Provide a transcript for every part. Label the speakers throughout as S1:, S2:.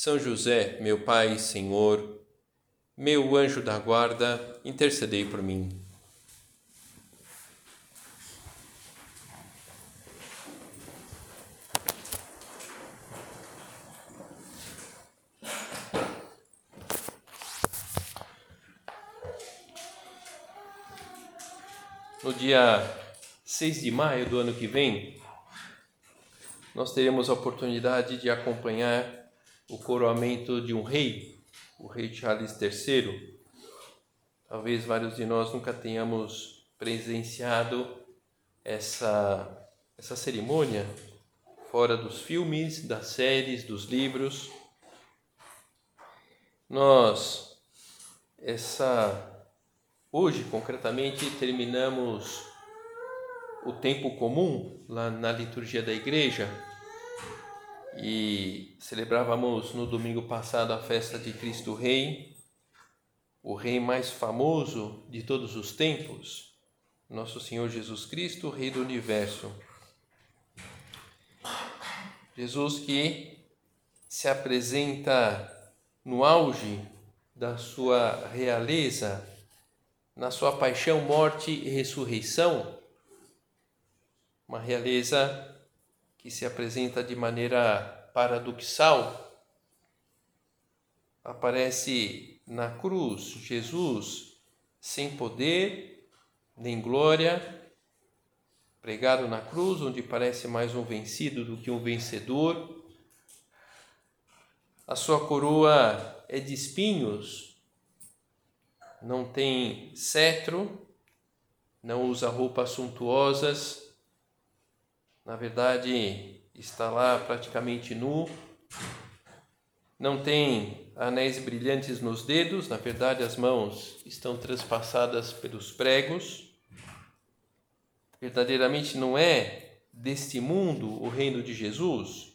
S1: são José, meu Pai Senhor, meu anjo da guarda, intercedei por mim. No dia 6 de maio do ano que vem, nós teremos a oportunidade de acompanhar o coroamento de um rei, o rei Charles III. Talvez vários de nós nunca tenhamos presenciado essa, essa cerimônia fora dos filmes, das séries, dos livros. Nós, essa hoje concretamente, terminamos o tempo comum lá na liturgia da igreja e celebrávamos no domingo passado a festa de Cristo Rei, o Rei mais famoso de todos os tempos, nosso Senhor Jesus Cristo, Rei do Universo. Jesus que se apresenta no auge da sua realeza, na sua paixão, morte e ressurreição, uma realeza que se apresenta de maneira paradoxal. Aparece na cruz Jesus sem poder nem glória, pregado na cruz, onde parece mais um vencido do que um vencedor. A sua coroa é de espinhos, não tem cetro, não usa roupas suntuosas na verdade está lá praticamente nu, não tem anéis brilhantes nos dedos, na verdade as mãos estão transpassadas pelos pregos. Verdadeiramente não é deste mundo o reino de Jesus.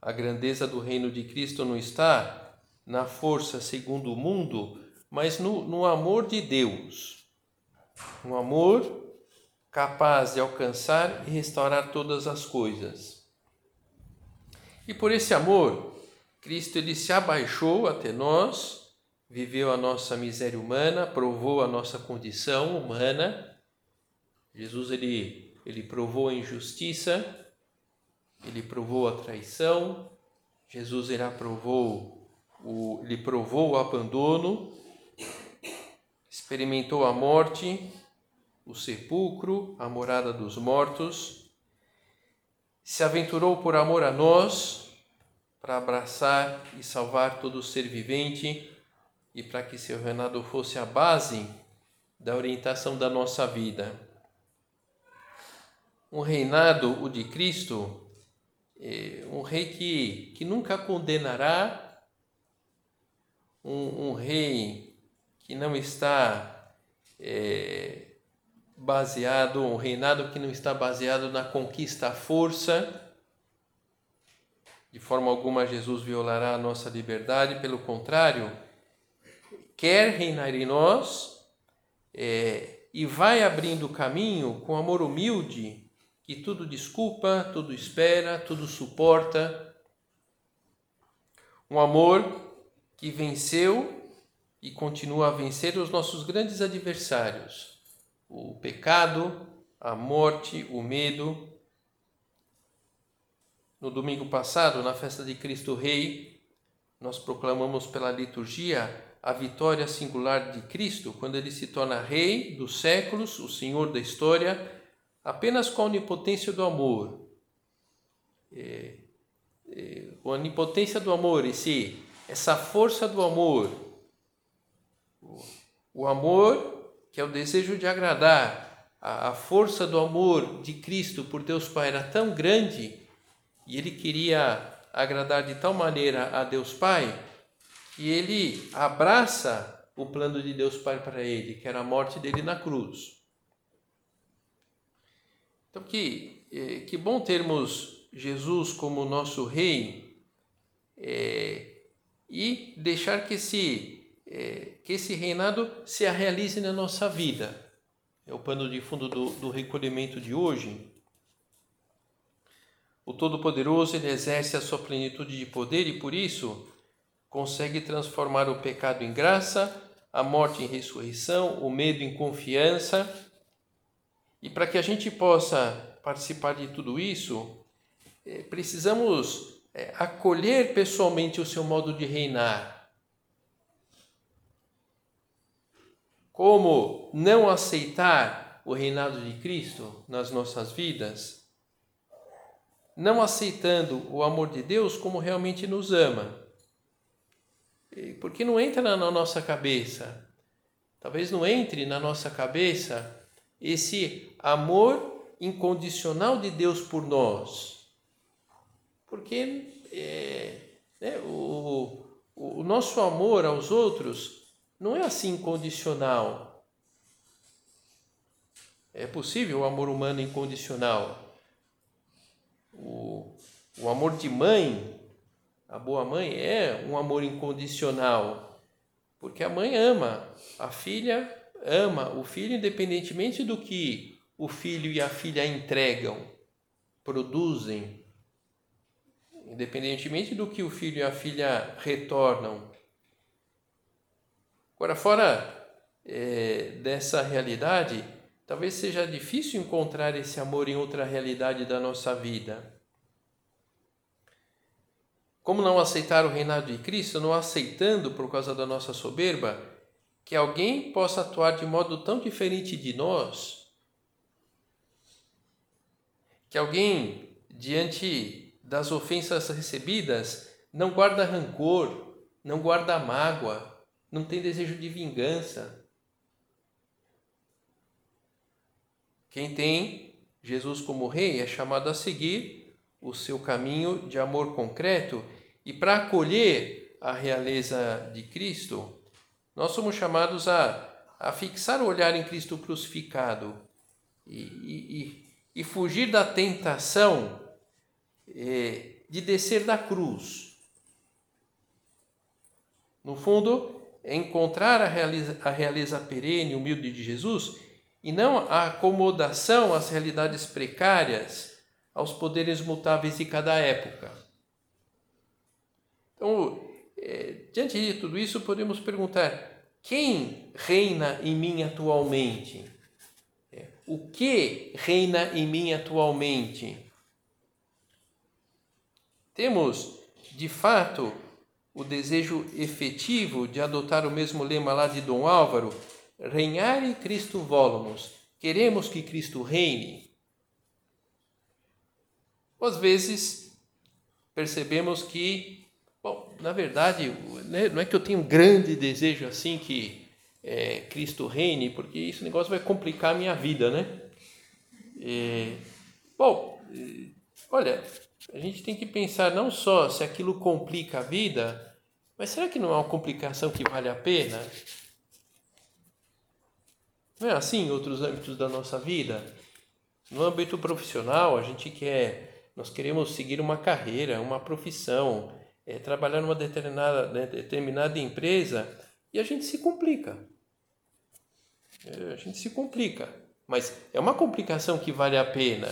S1: A grandeza do reino de Cristo não está na força segundo o mundo, mas no, no amor de Deus. Um amor capaz de alcançar e restaurar todas as coisas. E por esse amor, Cristo ele se abaixou até nós, viveu a nossa miséria humana, provou a nossa condição humana. Jesus ele ele provou a injustiça, ele provou a traição. Jesus ele aprovou o ele provou o abandono, experimentou a morte o sepulcro, a morada dos mortos, se aventurou por amor a nós para abraçar e salvar todo ser vivente e para que seu reinado fosse a base da orientação da nossa vida. Um reinado, o de Cristo, é um rei que, que nunca condenará, um, um rei que não está é, baseado, um reinado que não está baseado na conquista à força. De forma alguma, Jesus violará a nossa liberdade, pelo contrário, quer reinar em nós é, e vai abrindo caminho com amor humilde, que tudo desculpa, tudo espera, tudo suporta. Um amor que venceu e continua a vencer os nossos grandes adversários o pecado, a morte, o medo. No domingo passado, na festa de Cristo Rei, nós proclamamos pela liturgia a vitória singular de Cristo, quando ele se torna Rei dos séculos, o Senhor da história, apenas com a onipotência do amor. É, é, a onipotência do amor, esse, essa força do amor. O, amor que é o desejo de agradar, a, força do amor de Cristo por Deus Pai era tão grande e ele queria agradar de tal maneira a Deus Pai que ele abraça o plano de Deus Pai para ele, que era a morte dele na cruz. Então, que, eh, que bom termos Jesus como nosso Rei é, e deixar que esse, que esse reinado se realize na nossa vida. É o pano de fundo do, do recolhimento de hoje. O Todo-Poderoso ele exerce a sua plenitude de poder e por isso consegue transformar o pecado em graça, a morte em ressurreição, o medo em confiança. E para que a gente possa participar de tudo isso, é, precisamos é, acolher pessoalmente o seu modo de reinar. Como não aceitar o reinado de Cristo nas nossas vidas? não aceitando o amor de Deus como realmente nos ama. Porque não entra na nossa cabeça, talvez não entre na nossa cabeça esse amor incondicional de Deus por nós. Porque é, né, o, o nosso amor aos outros não é assim incondicional. É possível o amor humano incondicional, o, o amor de mãe, a boa mãe, é um amor incondicional, porque a mãe ama, a filha ama o filho independentemente do que o filho e a filha entregam, produzem, independentemente do que o filho e a filha retornam. Agora, fora é, dessa realidade, Talvez seja difícil encontrar esse amor em outra realidade da nossa vida. Como não aceitar o reinado de Cristo, não aceitando por causa da nossa soberba, que alguém possa atuar de modo tão diferente de nós, que alguém, diante das ofensas recebidas, não guarda rancor, não guarda mágoa, não tem desejo de vingança, Quem tem Jesus como rei é chamado a seguir o seu caminho de amor concreto e para acolher a realeza de Cristo, nós somos chamados a, a fixar o olhar em Cristo crucificado e, e, e fugir da tentação é, de descer da cruz. No fundo, encontrar a realeza, a realeza perene, humilde de Jesus e não a acomodação às realidades precárias, aos poderes mutáveis de cada época. Então, é, diante de tudo isso, podemos perguntar: quem reina em mim atualmente? É, o que reina em mim atualmente? Temos, de fato, o desejo efetivo de adotar o mesmo lema lá de Dom Álvaro, Regnare Cristo volumus. Queremos que Cristo reine. Às vezes percebemos que, bom, na verdade, né, não é que eu tenho um grande desejo assim que é, Cristo reine, porque esse negócio vai complicar a minha vida, né? É, bom, é, olha, a gente tem que pensar não só se aquilo complica a vida, mas será que não é uma complicação que vale a pena? Não é assim em outros âmbitos da nossa vida? No âmbito profissional, a gente quer, nós queremos seguir uma carreira, uma profissão, é, trabalhar numa determinada, né, determinada empresa e a gente se complica. É, a gente se complica, mas é uma complicação que vale a pena.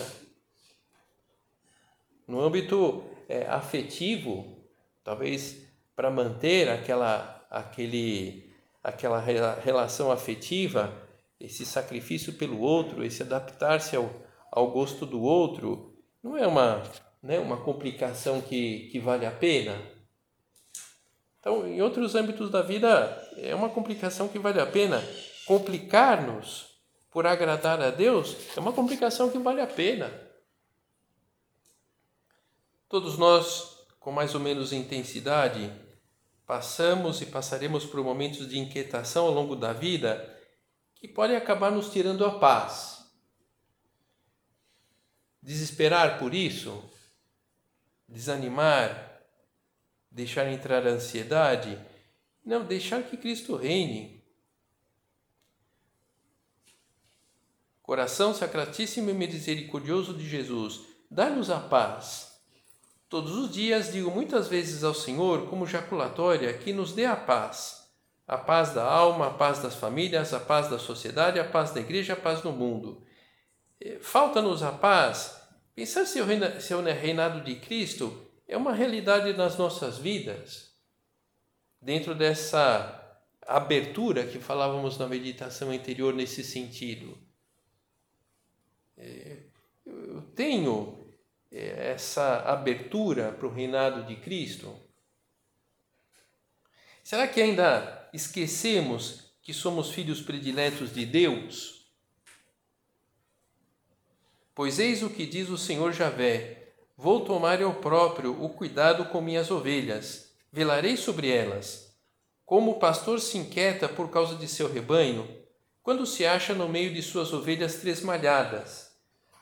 S1: No âmbito é, afetivo, talvez para manter aquela, aquele, aquela relação afetiva, esse sacrifício pelo outro, esse adaptar-se ao, ao gosto do outro, não é uma, né, uma complicação que, que vale a pena? Então, em outros âmbitos da vida, é uma complicação que vale a pena. Complicar-nos por agradar a Deus é uma complicação que vale a pena. Todos nós, com mais ou menos intensidade, passamos e passaremos por momentos de inquietação ao longo da vida que podem acabar nos tirando a paz. Desesperar por isso, desanimar, deixar entrar a ansiedade. Não, deixar que Cristo reine. Coração sacratíssimo e misericordioso de Jesus, dá-nos a paz. Todos os dias digo muitas vezes ao Senhor, como jaculatória, que nos dê a paz. A paz da alma, a paz das famílias, a paz da sociedade, a paz da igreja, a paz no mundo. Eh, falta-nos a paz. Pensar se o reinado de Cristo é uma realidade nas nossas vidas. Dentro dessa abertura que falávamos na meditação anterior nesse sentido. É, eu tenho essa abertura para o reinado de Cristo? Será que ainda esquecemos que somos filhos prediletos de Deus? Pois eis o que diz o Senhor Javé: Vou tomar eu próprio o cuidado com minhas ovelhas, velarei sobre elas. Como o pastor se inquieta por causa de seu rebanho, quando se acha no meio de suas ovelhas tresmalhadas.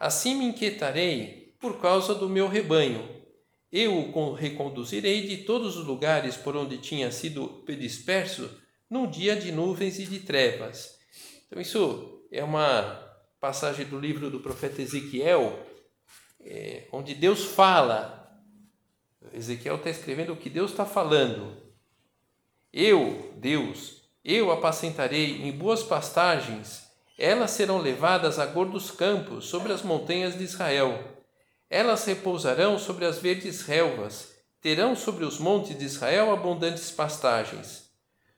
S1: Assim me inquietarei por causa do meu rebanho. Eu o reconduzirei de todos os lugares por onde tinha sido disperso num dia de nuvens e de trevas. Então, isso é uma passagem do livro do profeta Ezequiel, é, onde Deus fala. Ezequiel está escrevendo o que Deus está falando. Eu, Deus, eu apacentarei em boas pastagens, elas serão levadas a gordos campos sobre as montanhas de Israel. Elas repousarão sobre as verdes relvas, terão sobre os montes de Israel abundantes pastagens.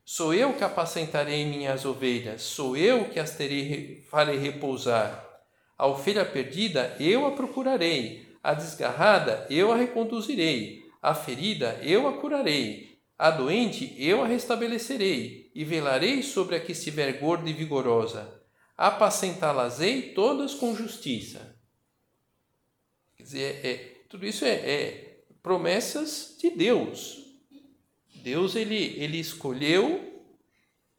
S1: Sou eu que apacentarei minhas ovelhas, sou eu que as terei, farei repousar. A ovelha perdida eu a procurarei, a desgarrada eu a reconduzirei, a ferida eu a curarei, a doente eu a restabelecerei, e velarei sobre a que estiver gorda e vigorosa. Apacentá-las-ei todas com justiça. Quer dizer, é, é, tudo isso é, é promessas de Deus. Deus ele, ele escolheu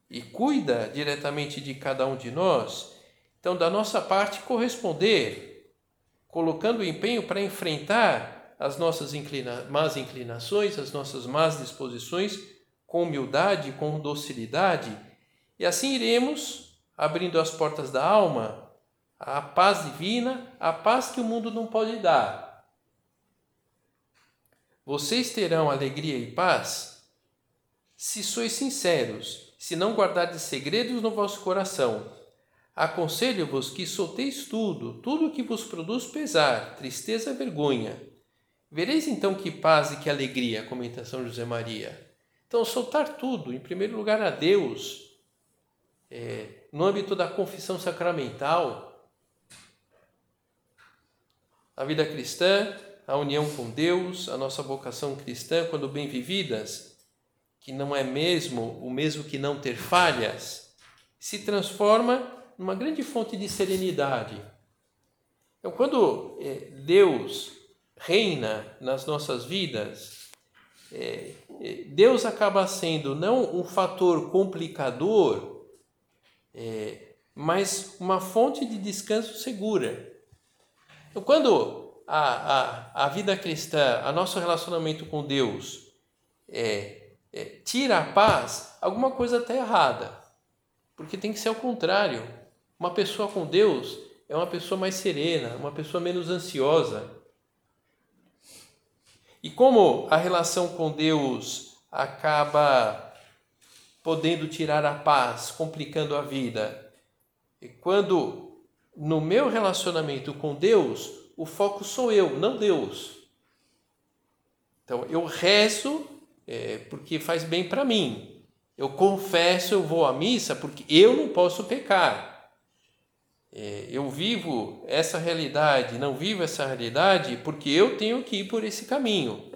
S1: e cuida diretamente de cada um de nós então, da nossa parte, corresponder, colocando empenho para enfrentar as nossas inclina más inclinações, as nossas más disposições, com humildade, com docilidade, e assim iremos abrindo as portas da alma, a paz divina, a paz que o mundo não pode dar. Vocês terão alegria e paz se sois sinceros, se não guardardes segredos no vosso coração Aconselho-vos que solteis tudo, tudo que vos produz pesar, tristeza vergonha. Vereis então que paz e que alegria, comenta São José Maria. Então, soltar tudo, em primeiro lugar a Deus, é, no âmbito da confissão sacramental, a vida cristã, a união com Deus, a nossa vocação cristã, quando bem vividas, que não é mesmo o mesmo que não ter falhas, se transforma numa grande fonte de serenidade. Então, quando é, Deus reina nas nossas vidas, é, é, Deus acaba sendo não um fator complicador, mas uma fonte de descanso segura. Então, quando a, a, a vida cristã, a nosso relacionamento com Deus, é, é, tira a paz, alguma coisa está errada. Porque tem que ser o contrário. Uma pessoa com Deus é uma pessoa mais serena, uma pessoa menos ansiosa. E como a relação com Deus acaba podendo tirar a paz, complicando a vida, e quando no meu relacionamento com Deus, o foco sou eu, não Deus. Então eu rezo é, porque faz bem para mim. Eu confesso, eu vou à missa porque eu não posso pecar é, eu vivo essa realidade, não vivo essa realidade porque eu tenho que ir por esse caminho.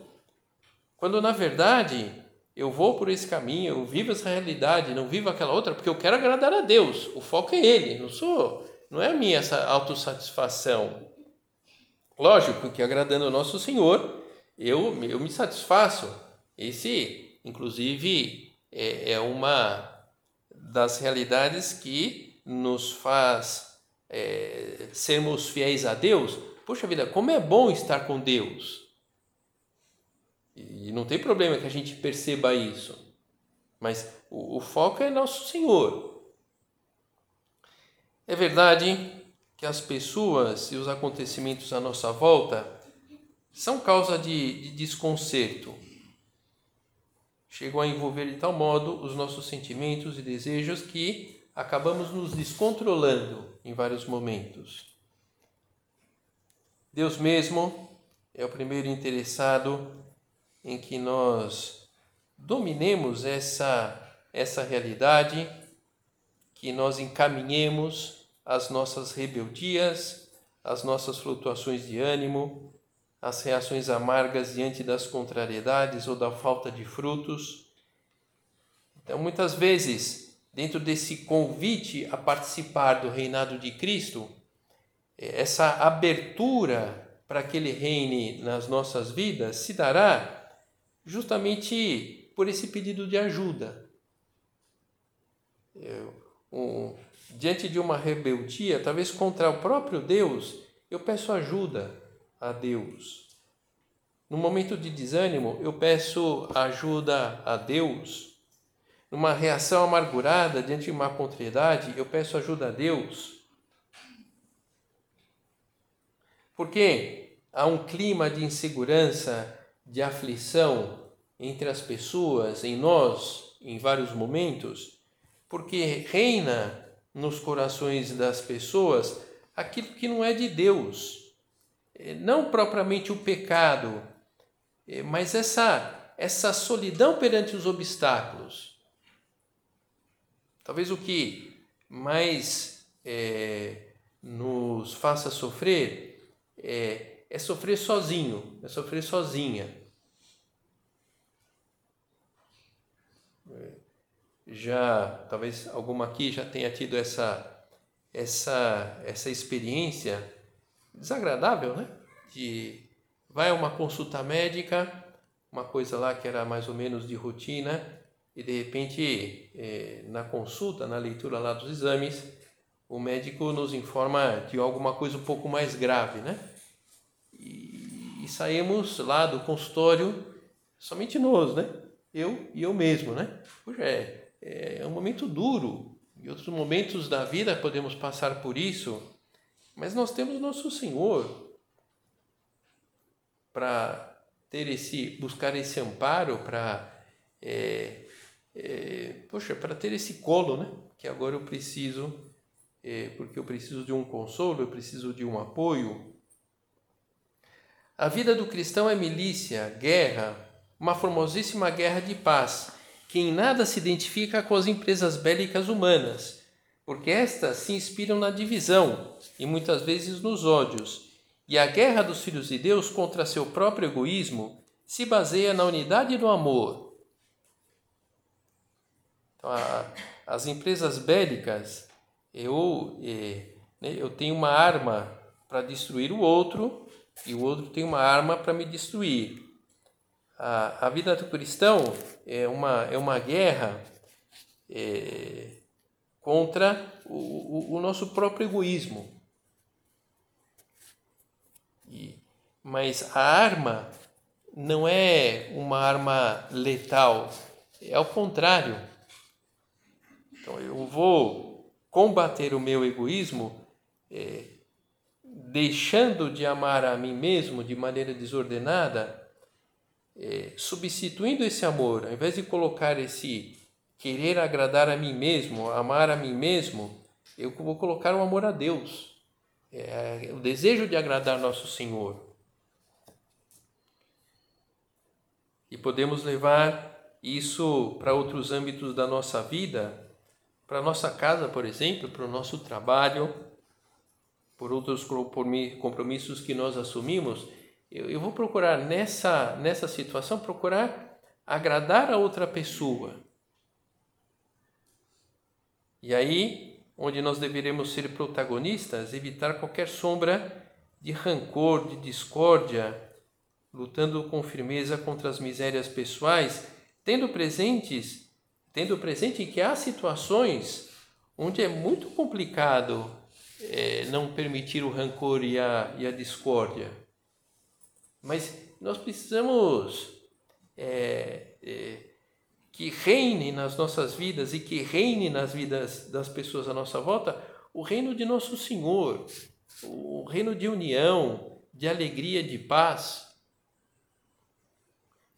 S1: Quando na verdade eu vou por esse caminho, eu vivo essa realidade, não vivo aquela outra porque eu quero agradar a Deus. O foco é Ele, não sou, não é a minha essa autossatisfação. Lógico que agradando ao nosso Senhor, eu, eu me satisfaço. Esse, inclusive, é, é uma das realidades que nos faz é, sermos fiéis a Deus, poxa vida, como é bom estar com Deus. E não tem problema que a gente perceba isso. Mas o, o foco é nosso Senhor. É verdade que as pessoas e os acontecimentos à nossa volta são causa de, de desconcerto. Chegam a envolver de tal modo os nossos sentimentos e desejos que acabamos nos descontrolando em vários momentos. Deus mesmo é o primeiro interessado em que nós dominemos essa, essa realidade, que nós encaminhemos as nossas rebeldias, as nossas flutuações de ânimo, as reações amargas diante das contrariedades ou da falta de frutos. Então, muitas vezes, dentro desse convite a participar do reinado de Cristo, essa abertura para que ele reine nas nossas vidas se dará justamente por esse pedido de ajuda. Um, diante de uma rebeldia, talvez contra o próprio Deus, eu peço ajuda a Deus. No momento de desânimo, eu peço ajuda a Deus. Numa reação amargurada diante de uma contrariedade, eu peço ajuda a Deus. Porque há um clima de insegurança, de aflição entre as pessoas, em nós, em vários momentos, porque reina nos corações das pessoas aquilo que não é de Deus é, não propriamente o pecado, é, mas essa, essa solidão perante os obstáculos. Talvez o que mais é, nos faça sofrer é, é sofrer sozinho, é sofrer sozinha. Já, talvez alguma aqui já tenha tido essa, essa, essa experiência desagradável, né? De vai a uma consulta médica, uma coisa lá que era mais ou menos de rotina, e de repente eh, na consulta, na leitura lá dos exames, o médico nos informa de alguma coisa um pouco mais grave, né? E, e saímos lá do consultório somente nós, né? Eu e eu mesmo, né? Poxa, é, é um momento duro. Em outros momentos da vida podemos passar por isso, mas nós temos nosso Senhor para ter esse, buscar esse amparo, para, é, é, poxa, para ter esse colo, né? Que agora eu preciso, é, porque eu preciso de um consolo, eu preciso de um apoio. A vida do cristão é milícia, guerra, uma formosíssima guerra de paz, que em nada se identifica com as empresas bélicas humanas porque estas se inspiram na divisão e muitas vezes nos ódios. E a guerra dos filhos de Deus contra seu próprio egoísmo se baseia na unidade do amor. Então, a, as empresas bélicas, eu, é, né, eu tenho uma arma para destruir o outro e o outro tem uma arma para me destruir. A, a vida do cristão é uma, é uma guerra. É, contra o, o, o nosso próprio egoísmo. E, mas a arma não é uma arma letal, é ao contrário. Então eu vou combater o meu egoísmo é, deixando de amar a mim mesmo de maneira desordenada, é, substituindo esse amor, ao invés de colocar esse querer agradar a mim mesmo, amar a mim mesmo, eu vou colocar o amor a Deus, é, o desejo de agradar nosso Senhor. E podemos levar isso para outros âmbitos da nossa vida, para nossa casa, por exemplo, para o nosso trabalho, por outros compromissos que nós assumimos. Eu, vou procurar nessa, nessa situação, procurar agradar a outra pessoa e aí, onde nós deveremos ser protagonistas, evitar qualquer sombra de rancor, de discórdia, lutando com firmeza contra as misérias pessoais, tendo presentes, tendo presente que há situações onde é muito complicado é, não permitir o rancor e a, e a discórdia. Mas nós precisamos é, é, que reine nas nossas vidas e que reine nas vidas das pessoas à nossa volta o reino de nosso Senhor, o reino de união, de alegria, de paz.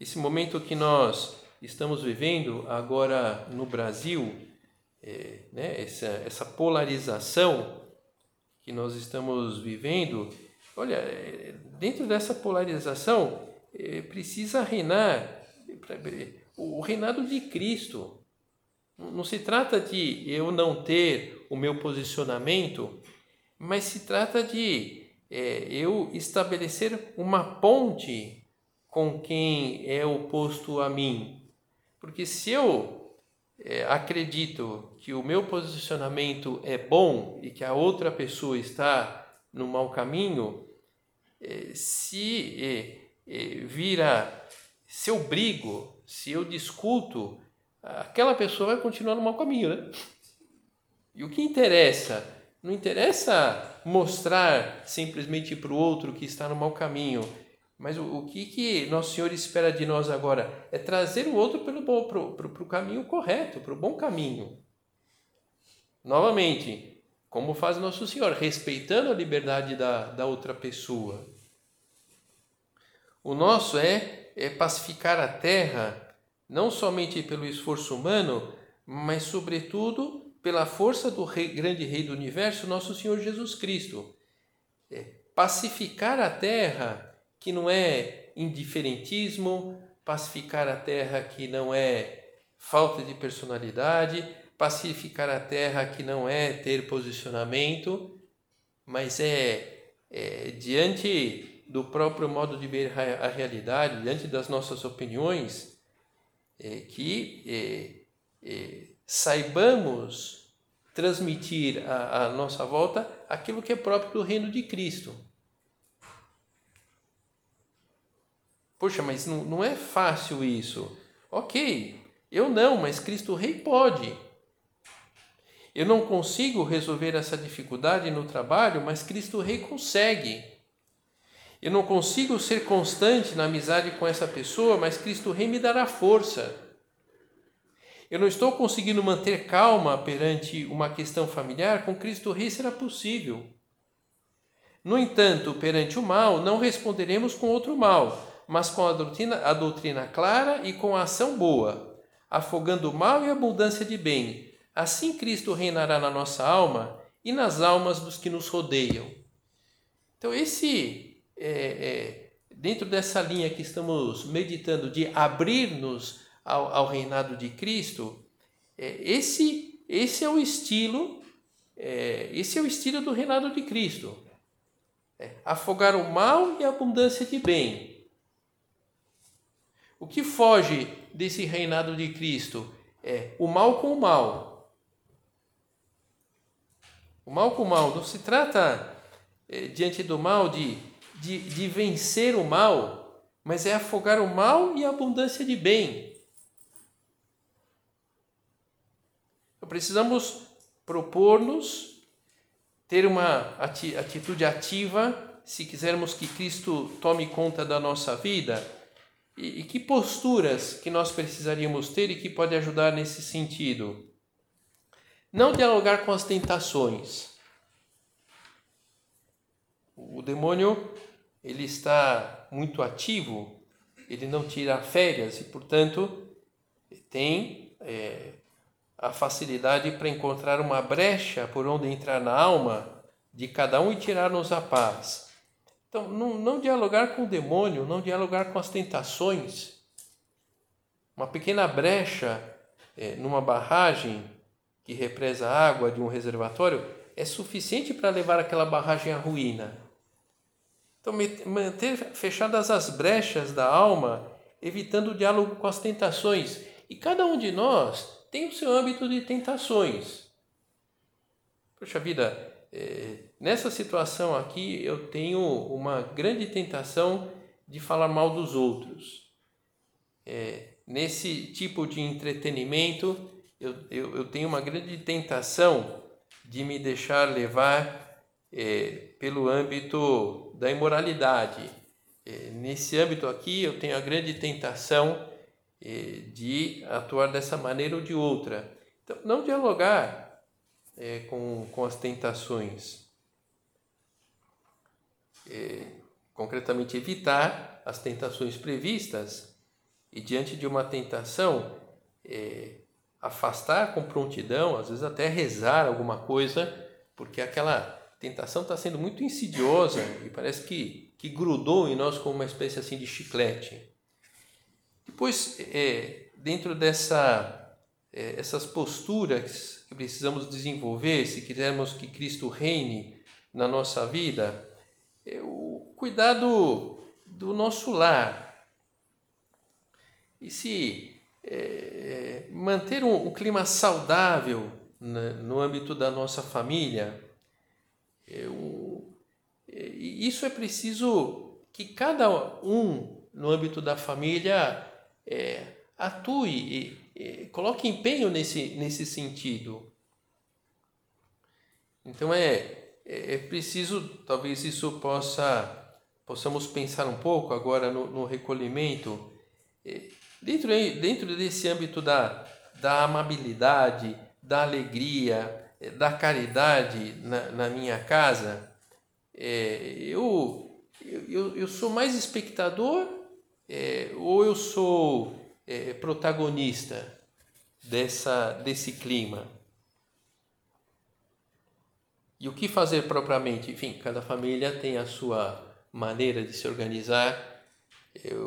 S1: Esse momento que nós estamos vivendo agora no Brasil, é, né, essa, essa polarização que nós estamos vivendo, olha, é, dentro dessa polarização é, precisa reinar o reinado de Cristo. Não se trata de eu não ter o meu posicionamento, mas se trata de é, eu estabelecer uma ponte com quem é oposto a mim. Porque se eu é, acredito que o meu posicionamento é bom e que a outra pessoa está no mau caminho, é, se é, é, vira, se eu brigo, se eu discuto, aquela pessoa vai continuar no mau caminho, né? E o que interessa? Não interessa mostrar simplesmente para o outro que está no mau caminho, mas o, o, que, que Nosso Senhor espera de nós agora? É trazer o outro pro, pro caminho correto, para o bom caminho. Novamente, como faz Nosso Senhor? Respeitando a liberdade da, da outra pessoa. O nosso é, é pacificar a terra não somente pelo esforço humano, mas sobretudo pela força do rei, grande Rei do Universo, nosso Senhor Jesus Cristo. É, pacificar a terra, que não é indiferentismo, pacificar a terra, que não é falta de personalidade, pacificar a terra, que não é ter posicionamento, mas é, é diante do próprio modo de ver a realidade, diante das nossas opiniões, é, que é, é, saibamos transmitir à, nossa volta aquilo que é próprio do reino de Cristo. Poxa, mas não, não é fácil isso. Ok, eu não, mas Cristo Rei pode. Eu não consigo resolver essa dificuldade no trabalho, mas Cristo Rei consegue. Eu não consigo ser constante na amizade com essa pessoa, mas Cristo Rei me dará força. Eu não estou conseguindo manter calma perante uma questão familiar, com Cristo Rei será possível. No entanto, perante o mal, não responderemos com outro mal, mas com a doutrina, a doutrina clara e com a ação boa, afogando o mal e a abundância de bem. Assim Cristo reinará na nossa alma e nas almas dos que nos rodeiam. Então, esse é, é, dentro dessa linha que estamos meditando de abrir-nos ao, ao, reinado de Cristo, é, esse, esse é o estilo, é, esse é o estilo do reinado de Cristo. É, afogar o mal e a abundância de bem. O que foge desse reinado de Cristo é o mal com o mal. O mal com o mal. Não se trata é, diante do mal de de, de vencer o mal, mas é afogar o mal e a abundância de bem. Então, precisamos propor-nos ter uma atitude ativa se quisermos que Cristo tome conta da nossa vida. E, e que posturas que nós precisaríamos ter e que pode ajudar nesse sentido? Não dialogar com as tentações. O demônio ele está muito ativo, ele não tira férias e, portanto, tem é, a facilidade para encontrar uma brecha por onde entrar na alma de cada um e tirar-nos a paz. Então, não, não dialogar com o demônio, não dialogar com as tentações. Uma pequena brecha é, numa barragem que represa água de um reservatório é suficiente para levar aquela barragem à ruína. Então, manter fechadas as brechas da alma, evitando o diálogo com as tentações. E cada um de nós tem o seu âmbito de tentações. Poxa vida, é, nessa situação aqui eu tenho uma grande tentação de falar mal dos outros. É, nesse tipo de entretenimento, eu, eu, eu tenho uma grande tentação de me deixar levar é, pelo âmbito da imoralidade. É, nesse âmbito aqui, eu tenho a grande tentação é, de atuar dessa maneira ou de outra. Então, não dialogar é, com, com as tentações. É, concretamente, evitar as tentações previstas e, diante de uma tentação, é, afastar com prontidão, às vezes até rezar alguma coisa, porque aquela tentação está sendo muito insidiosa e parece que, que grudou em nós como uma espécie assim de chiclete. Depois, é, dentro dessa é, essas posturas que precisamos desenvolver, se quisermos que Cristo reine na nossa vida, é o cuidado do nosso lar. E se é, manter um, um, clima saudável na, no âmbito da nossa família, é, é, isso é preciso que cada um no âmbito da família é, atue e, e, coloque empenho nesse, nesse sentido. Então é, é, é preciso, talvez isso possa possamos pensar um pouco agora no, no recolhimento. Dentro, dentro desse âmbito da, da amabilidade, da alegria, é, da caridade na, na minha casa, é, eu, eu, eu sou mais espectador é, ou eu sou é, protagonista dessa, desse clima? E o que fazer propriamente? Enfim, cada família tem a sua maneira de se organizar.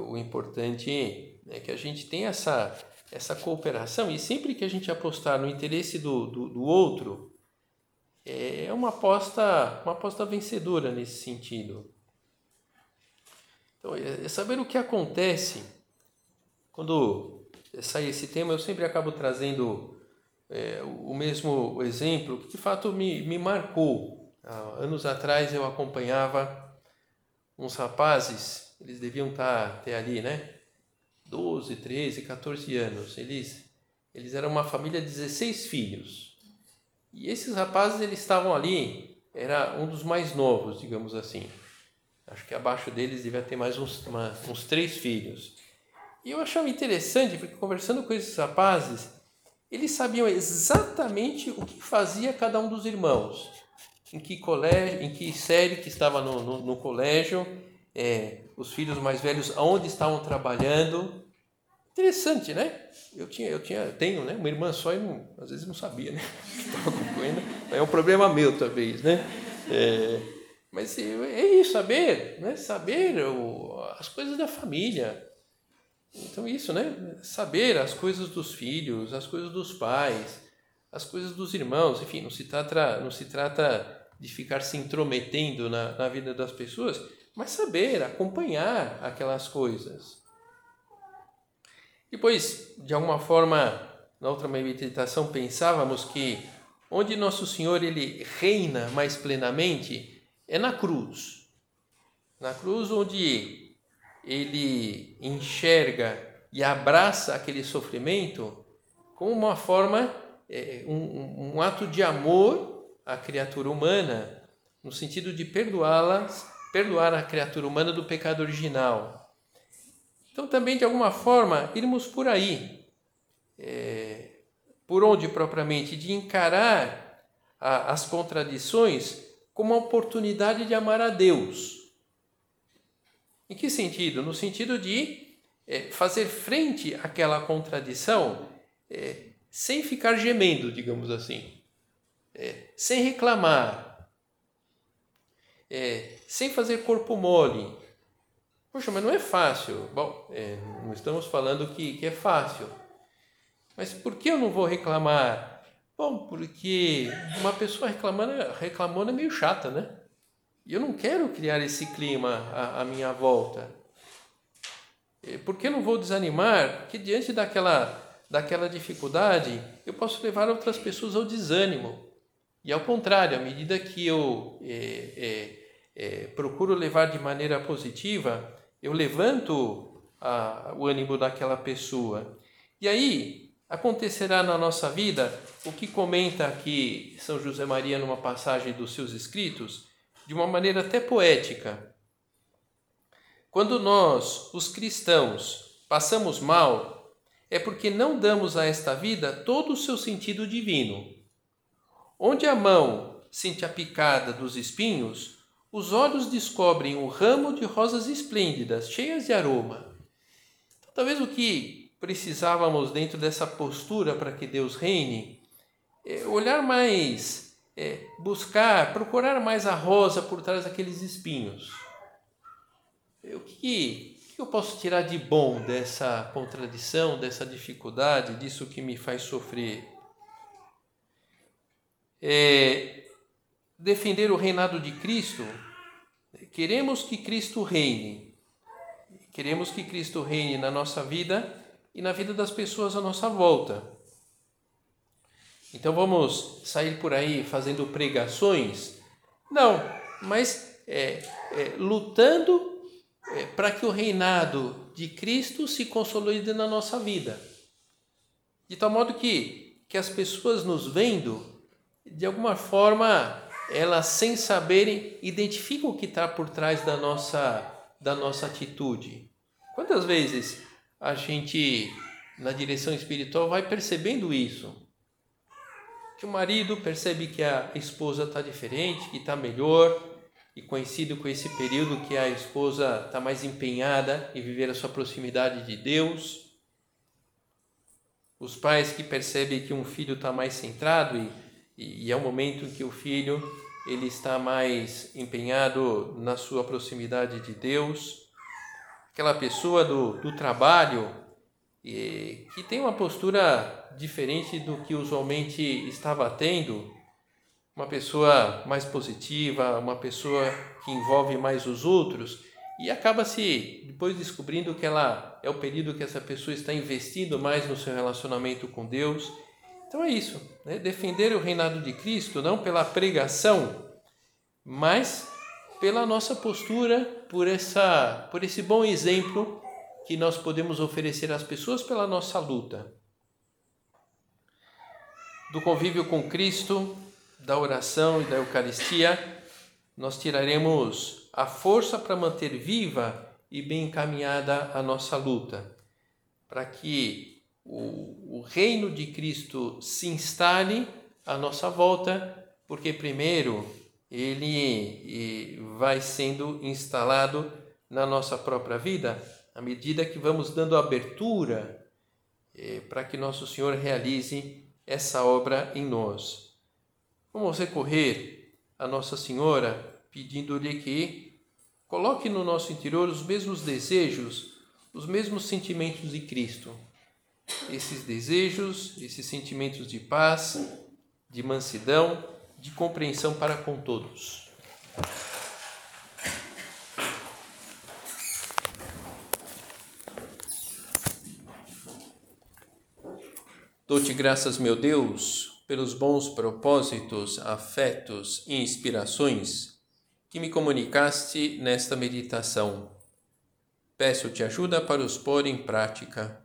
S1: O importante é que a gente tenha essa, essa cooperação e sempre que a gente apostar no interesse do, do, do outro, é uma aposta, uma aposta vencedora nesse sentido. Então, é, é saber o que acontece quando sai esse tema, eu sempre acabo trazendo é, o mesmo exemplo que de fato me, me marcou. Há anos atrás eu acompanhava uns rapazes, eles deviam estar tá, ter ali, né? 12, 13, 14 anos. Eles, eles eram uma família de 16 filhos. E esses rapazes, eles estavam ali, era um dos mais novos, digamos assim. Acho que abaixo deles devia ter mais uns, uma, uns três filhos. E eu achava interessante, porque conversando com esses rapazes, eles sabiam exatamente o que fazia cada um dos irmãos, em que colégio, em que série que estava no, no, no colégio, é, os filhos mais velhos aonde estavam trabalhando. Interessante, né? Eu tinha, eu tinha, tenho, né? Uma irmã só e não, às vezes não sabia, né? Estava. É um problema meu talvez, né? É, mas é isso, saber, né? Saber o, as coisas da família. Então isso, né? Saber as coisas dos filhos, as coisas dos pais, as coisas dos irmãos. Enfim, não se trata, não se trata de ficar se intrometendo na, na vida das pessoas, mas saber acompanhar aquelas coisas. Depois, de alguma forma, na outra meditação pensávamos que onde nosso Senhor ele reina mais plenamente é na cruz. Na cruz onde ele enxerga e abraça aquele sofrimento como uma forma, é, um, um ato de amor à criatura humana, no sentido de perdoá-las perdoar a criatura humana do pecado original. Então, também, de alguma forma, irmos por aí. É, por onde propriamente? De encarar a, as contradições como uma oportunidade de amar a Deus. Em que sentido? No sentido de é, fazer frente àquela contradição é, sem ficar gemendo, digamos assim, é, sem reclamar, é, sem fazer corpo mole. Poxa, mas não é fácil. Bom, é, não estamos falando que, que é fácil. Mas por que eu não vou reclamar? Bom, porque uma pessoa reclamando, reclamando é meio chata, né? E eu não quero criar esse clima à, à minha volta. É, por que eu não vou desanimar? Porque diante daquela, daquela dificuldade, eu posso levar outras pessoas ao desânimo. E ao contrário, à medida que eu é, é, é, procuro levar de maneira positiva, eu levanto a, o ânimo daquela pessoa. E aí acontecerá na nossa vida o que comenta aqui São José Maria numa passagem dos seus escritos, de uma maneira até poética. Quando nós, os cristãos, passamos mal, é porque não damos a esta vida todo o seu sentido divino. Onde a mão sente a picada dos espinhos, os olhos descobrem um ramo de rosas esplêndidas, cheias de aroma. Então, talvez o que precisávamos dentro dessa postura para que Deus reine é olhar mais, é, buscar, procurar mais a rosa por trás daqueles espinhos. O que, que eu posso tirar de bom dessa contradição, dessa dificuldade, disso que me faz sofrer? É, defender o reinado de Cristo, queremos que Cristo reine. Queremos que Cristo reine na nossa vida e na vida das pessoas à nossa volta. Então vamos sair por aí fazendo pregações? Não, mas é, é, lutando é, para que o reinado de Cristo se consolide na nossa vida. De tal modo que, que as pessoas nos vendo, de alguma forma, elas sem saberem identificam o que está por trás da nossa da nossa atitude. Quantas vezes a gente na direção espiritual vai percebendo isso? Que o marido percebe que a esposa está diferente, que está melhor, e coincide com esse período que a esposa está mais empenhada em viver a sua proximidade de Deus. Os pais que percebem que um filho está mais centrado e e, é um momento em que o filho ele está mais empenhado na sua proximidade de Deus. Aquela pessoa do, do trabalho e, que tem uma postura diferente do que usualmente estava tendo, uma pessoa mais positiva, uma pessoa que envolve mais os outros e acaba se depois descobrindo que ela é o período que essa pessoa está investindo mais no seu relacionamento com Deus então é isso, né? defender o reinado de Cristo não pela pregação, mas pela nossa postura, por essa, por esse bom exemplo que nós podemos oferecer às pessoas pela nossa luta. Do convívio com Cristo, da oração e da Eucaristia, nós tiraremos a força para manter viva e bem encaminhada a nossa luta, para que o, o reino de Cristo se instale à nossa volta, porque primeiro ele vai sendo instalado na nossa própria vida, à medida que vamos dando abertura eh, para que nosso Senhor realize essa obra em nós. Vamos recorrer a Nossa Senhora pedindo-lhe que coloque no nosso interior os mesmos desejos, os mesmos sentimentos de Cristo esses desejos, esses sentimentos de paz, de mansidão, de compreensão para com todos. Dou-te graças, meu Deus, pelos bons propósitos, afetos e inspirações que me comunicaste nesta meditação. Peço-te ajuda para os pôr em prática